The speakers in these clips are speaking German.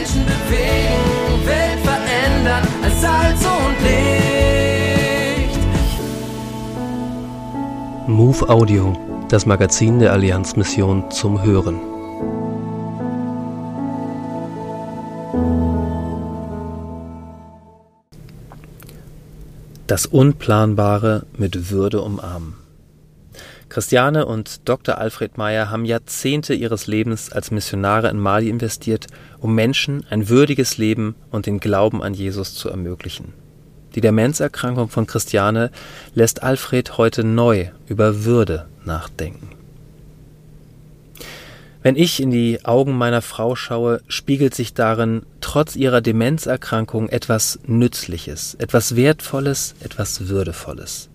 Menschen bewegen, Welt verändern als Salz und Licht. Move Audio, das Magazin der Allianzmission zum Hören. Das Unplanbare mit Würde umarmen. Christiane und Dr. Alfred Meyer haben Jahrzehnte ihres Lebens als Missionare in Mali investiert, um Menschen ein würdiges Leben und den Glauben an Jesus zu ermöglichen. Die Demenzerkrankung von Christiane lässt Alfred heute neu über Würde nachdenken. Wenn ich in die Augen meiner Frau schaue, spiegelt sich darin trotz ihrer Demenzerkrankung etwas Nützliches, etwas Wertvolles, etwas Würdevolles.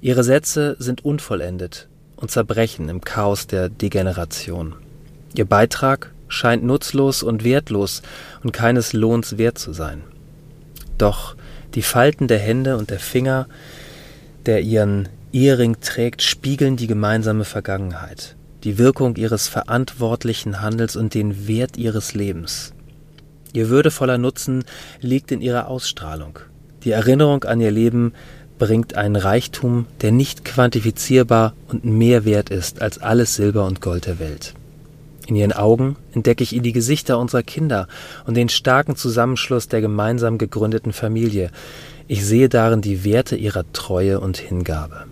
Ihre Sätze sind unvollendet und zerbrechen im Chaos der Degeneration. Ihr Beitrag scheint nutzlos und wertlos und keines Lohns wert zu sein. Doch die Falten der Hände und der Finger, der ihren Ehering trägt, spiegeln die gemeinsame Vergangenheit, die Wirkung ihres verantwortlichen Handels und den Wert ihres Lebens. Ihr würdevoller Nutzen liegt in ihrer Ausstrahlung. Die Erinnerung an ihr Leben bringt einen Reichtum, der nicht quantifizierbar und mehr wert ist als alles Silber und Gold der Welt. In ihren Augen entdecke ich in die Gesichter unserer Kinder und den starken Zusammenschluss der gemeinsam gegründeten Familie. Ich sehe darin die Werte ihrer Treue und Hingabe.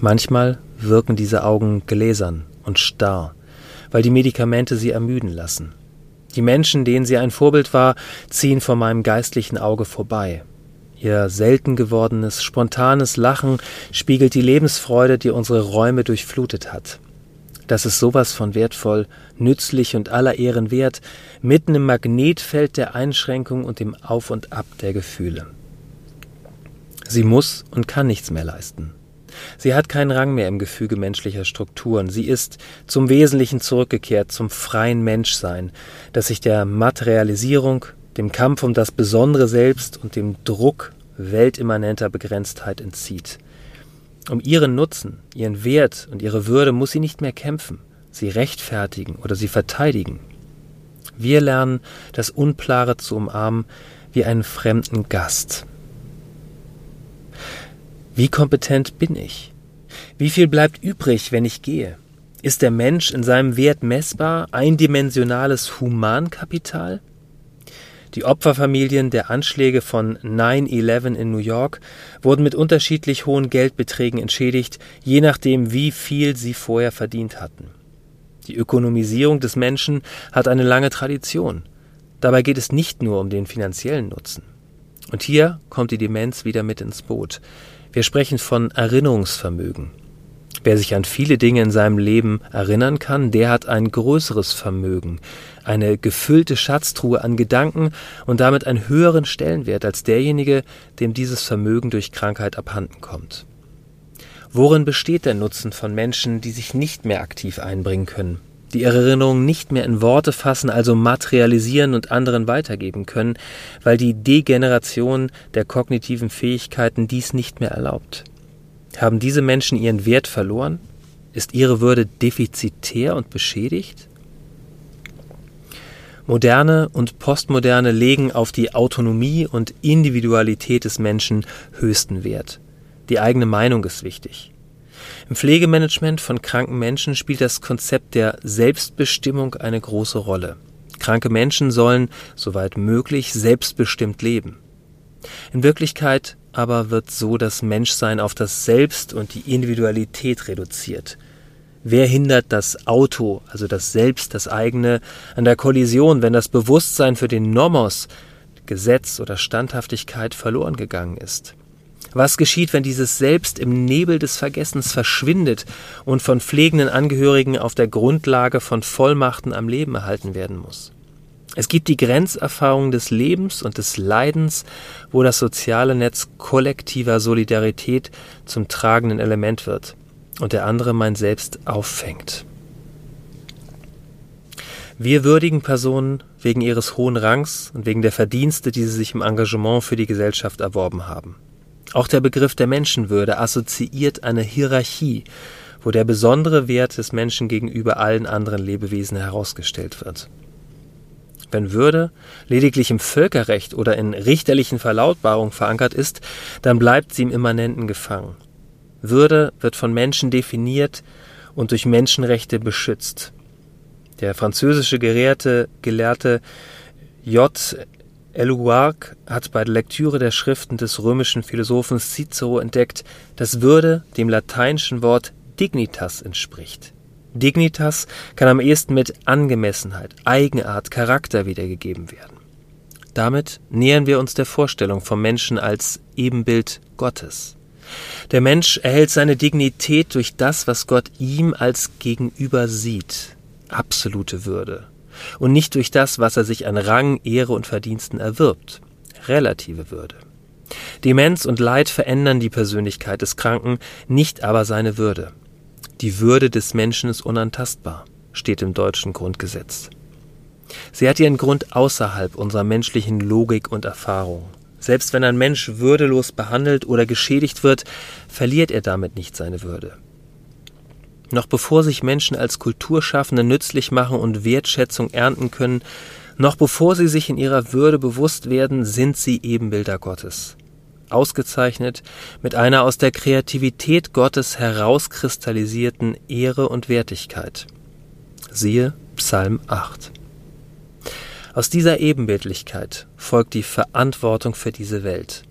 Manchmal wirken diese Augen gläsern und starr, weil die Medikamente sie ermüden lassen. Die Menschen, denen sie ein Vorbild war, ziehen vor meinem geistlichen Auge vorbei, Ihr selten gewordenes, spontanes Lachen spiegelt die Lebensfreude, die unsere Räume durchflutet hat. Das ist sowas von wertvoll, nützlich und aller Ehren wert, mitten im Magnetfeld der Einschränkung und dem Auf und Ab der Gefühle. Sie muss und kann nichts mehr leisten. Sie hat keinen Rang mehr im Gefüge menschlicher Strukturen. Sie ist zum Wesentlichen zurückgekehrt, zum freien Menschsein, das sich der Materialisierung, dem Kampf um das besondere Selbst und dem Druck weltimmanenter Begrenztheit entzieht. Um ihren Nutzen, ihren Wert und ihre Würde muss sie nicht mehr kämpfen, sie rechtfertigen oder sie verteidigen. Wir lernen, das Unklare zu umarmen wie einen fremden Gast. Wie kompetent bin ich? Wie viel bleibt übrig, wenn ich gehe? Ist der Mensch in seinem Wert messbar, eindimensionales Humankapital? Die Opferfamilien der Anschläge von 9/11 in New York wurden mit unterschiedlich hohen Geldbeträgen entschädigt, je nachdem, wie viel sie vorher verdient hatten. Die Ökonomisierung des Menschen hat eine lange Tradition. Dabei geht es nicht nur um den finanziellen Nutzen. Und hier kommt die Demenz wieder mit ins Boot. Wir sprechen von Erinnerungsvermögen. Wer sich an viele Dinge in seinem Leben erinnern kann, der hat ein größeres Vermögen, eine gefüllte Schatztruhe an Gedanken und damit einen höheren Stellenwert als derjenige, dem dieses Vermögen durch Krankheit abhanden kommt. Worin besteht der Nutzen von Menschen, die sich nicht mehr aktiv einbringen können, die ihre Erinnerungen nicht mehr in Worte fassen, also materialisieren und anderen weitergeben können, weil die Degeneration der kognitiven Fähigkeiten dies nicht mehr erlaubt? Haben diese Menschen ihren Wert verloren? Ist ihre Würde defizitär und beschädigt? Moderne und Postmoderne legen auf die Autonomie und Individualität des Menschen höchsten Wert. Die eigene Meinung ist wichtig. Im Pflegemanagement von kranken Menschen spielt das Konzept der Selbstbestimmung eine große Rolle. Kranke Menschen sollen, soweit möglich, selbstbestimmt leben. In Wirklichkeit aber wird so das Menschsein auf das Selbst und die Individualität reduziert. Wer hindert das Auto, also das Selbst, das eigene, an der Kollision, wenn das Bewusstsein für den Nomos, Gesetz oder Standhaftigkeit verloren gegangen ist? Was geschieht, wenn dieses Selbst im Nebel des Vergessens verschwindet und von pflegenden Angehörigen auf der Grundlage von Vollmachten am Leben erhalten werden muss? Es gibt die Grenzerfahrung des Lebens und des Leidens, wo das soziale Netz kollektiver Solidarität zum tragenden Element wird und der andere mein Selbst auffängt. Wir würdigen Personen wegen ihres hohen Rangs und wegen der Verdienste, die sie sich im Engagement für die Gesellschaft erworben haben. Auch der Begriff der Menschenwürde assoziiert eine Hierarchie, wo der besondere Wert des Menschen gegenüber allen anderen Lebewesen herausgestellt wird. Wenn Würde lediglich im Völkerrecht oder in richterlichen Verlautbarungen verankert ist, dann bleibt sie im Immanenten gefangen. Würde wird von Menschen definiert und durch Menschenrechte beschützt. Der französische Gelehrte, Gelehrte J. Eluarc hat bei der Lektüre der Schriften des römischen Philosophen Cicero entdeckt, dass Würde dem lateinischen Wort dignitas entspricht. Dignitas kann am ehesten mit Angemessenheit, Eigenart, Charakter wiedergegeben werden. Damit nähern wir uns der Vorstellung vom Menschen als Ebenbild Gottes. Der Mensch erhält seine Dignität durch das, was Gott ihm als Gegenüber sieht, absolute Würde, und nicht durch das, was er sich an Rang, Ehre und Verdiensten erwirbt, relative Würde. Demenz und Leid verändern die Persönlichkeit des Kranken, nicht aber seine Würde. Die Würde des Menschen ist unantastbar, steht im deutschen Grundgesetz. Sie hat ihren Grund außerhalb unserer menschlichen Logik und Erfahrung. Selbst wenn ein Mensch würdelos behandelt oder geschädigt wird, verliert er damit nicht seine Würde. Noch bevor sich Menschen als Kulturschaffende nützlich machen und Wertschätzung ernten können, noch bevor sie sich in ihrer Würde bewusst werden, sind sie Ebenbilder Gottes ausgezeichnet mit einer aus der Kreativität Gottes herauskristallisierten Ehre und Wertigkeit. Siehe Psalm 8. Aus dieser Ebenbildlichkeit folgt die Verantwortung für diese Welt.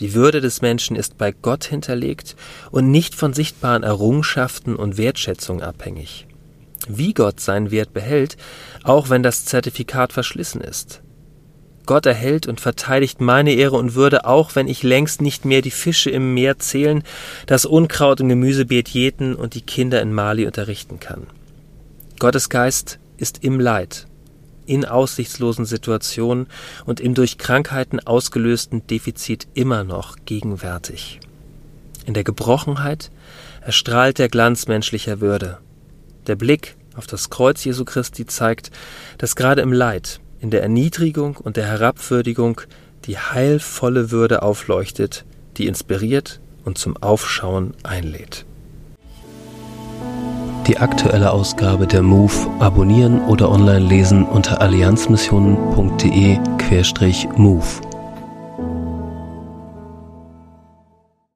Die Würde des Menschen ist bei Gott hinterlegt und nicht von sichtbaren Errungenschaften und Wertschätzung abhängig. Wie Gott seinen Wert behält, auch wenn das Zertifikat verschlissen ist, Gott erhält und verteidigt meine Ehre und Würde, auch wenn ich längst nicht mehr die Fische im Meer zählen, das Unkraut im Gemüsebeet jäten und die Kinder in Mali unterrichten kann. Gottes Geist ist im Leid, in aussichtslosen Situationen und im durch Krankheiten ausgelösten Defizit immer noch gegenwärtig. In der Gebrochenheit erstrahlt der Glanz menschlicher Würde. Der Blick auf das Kreuz Jesu Christi zeigt, dass gerade im Leid in der Erniedrigung und der Herabwürdigung die heilvolle Würde aufleuchtet, die inspiriert und zum Aufschauen einlädt. Die aktuelle Ausgabe der MOVE abonnieren oder online lesen unter allianzmissionen.de-MOVE.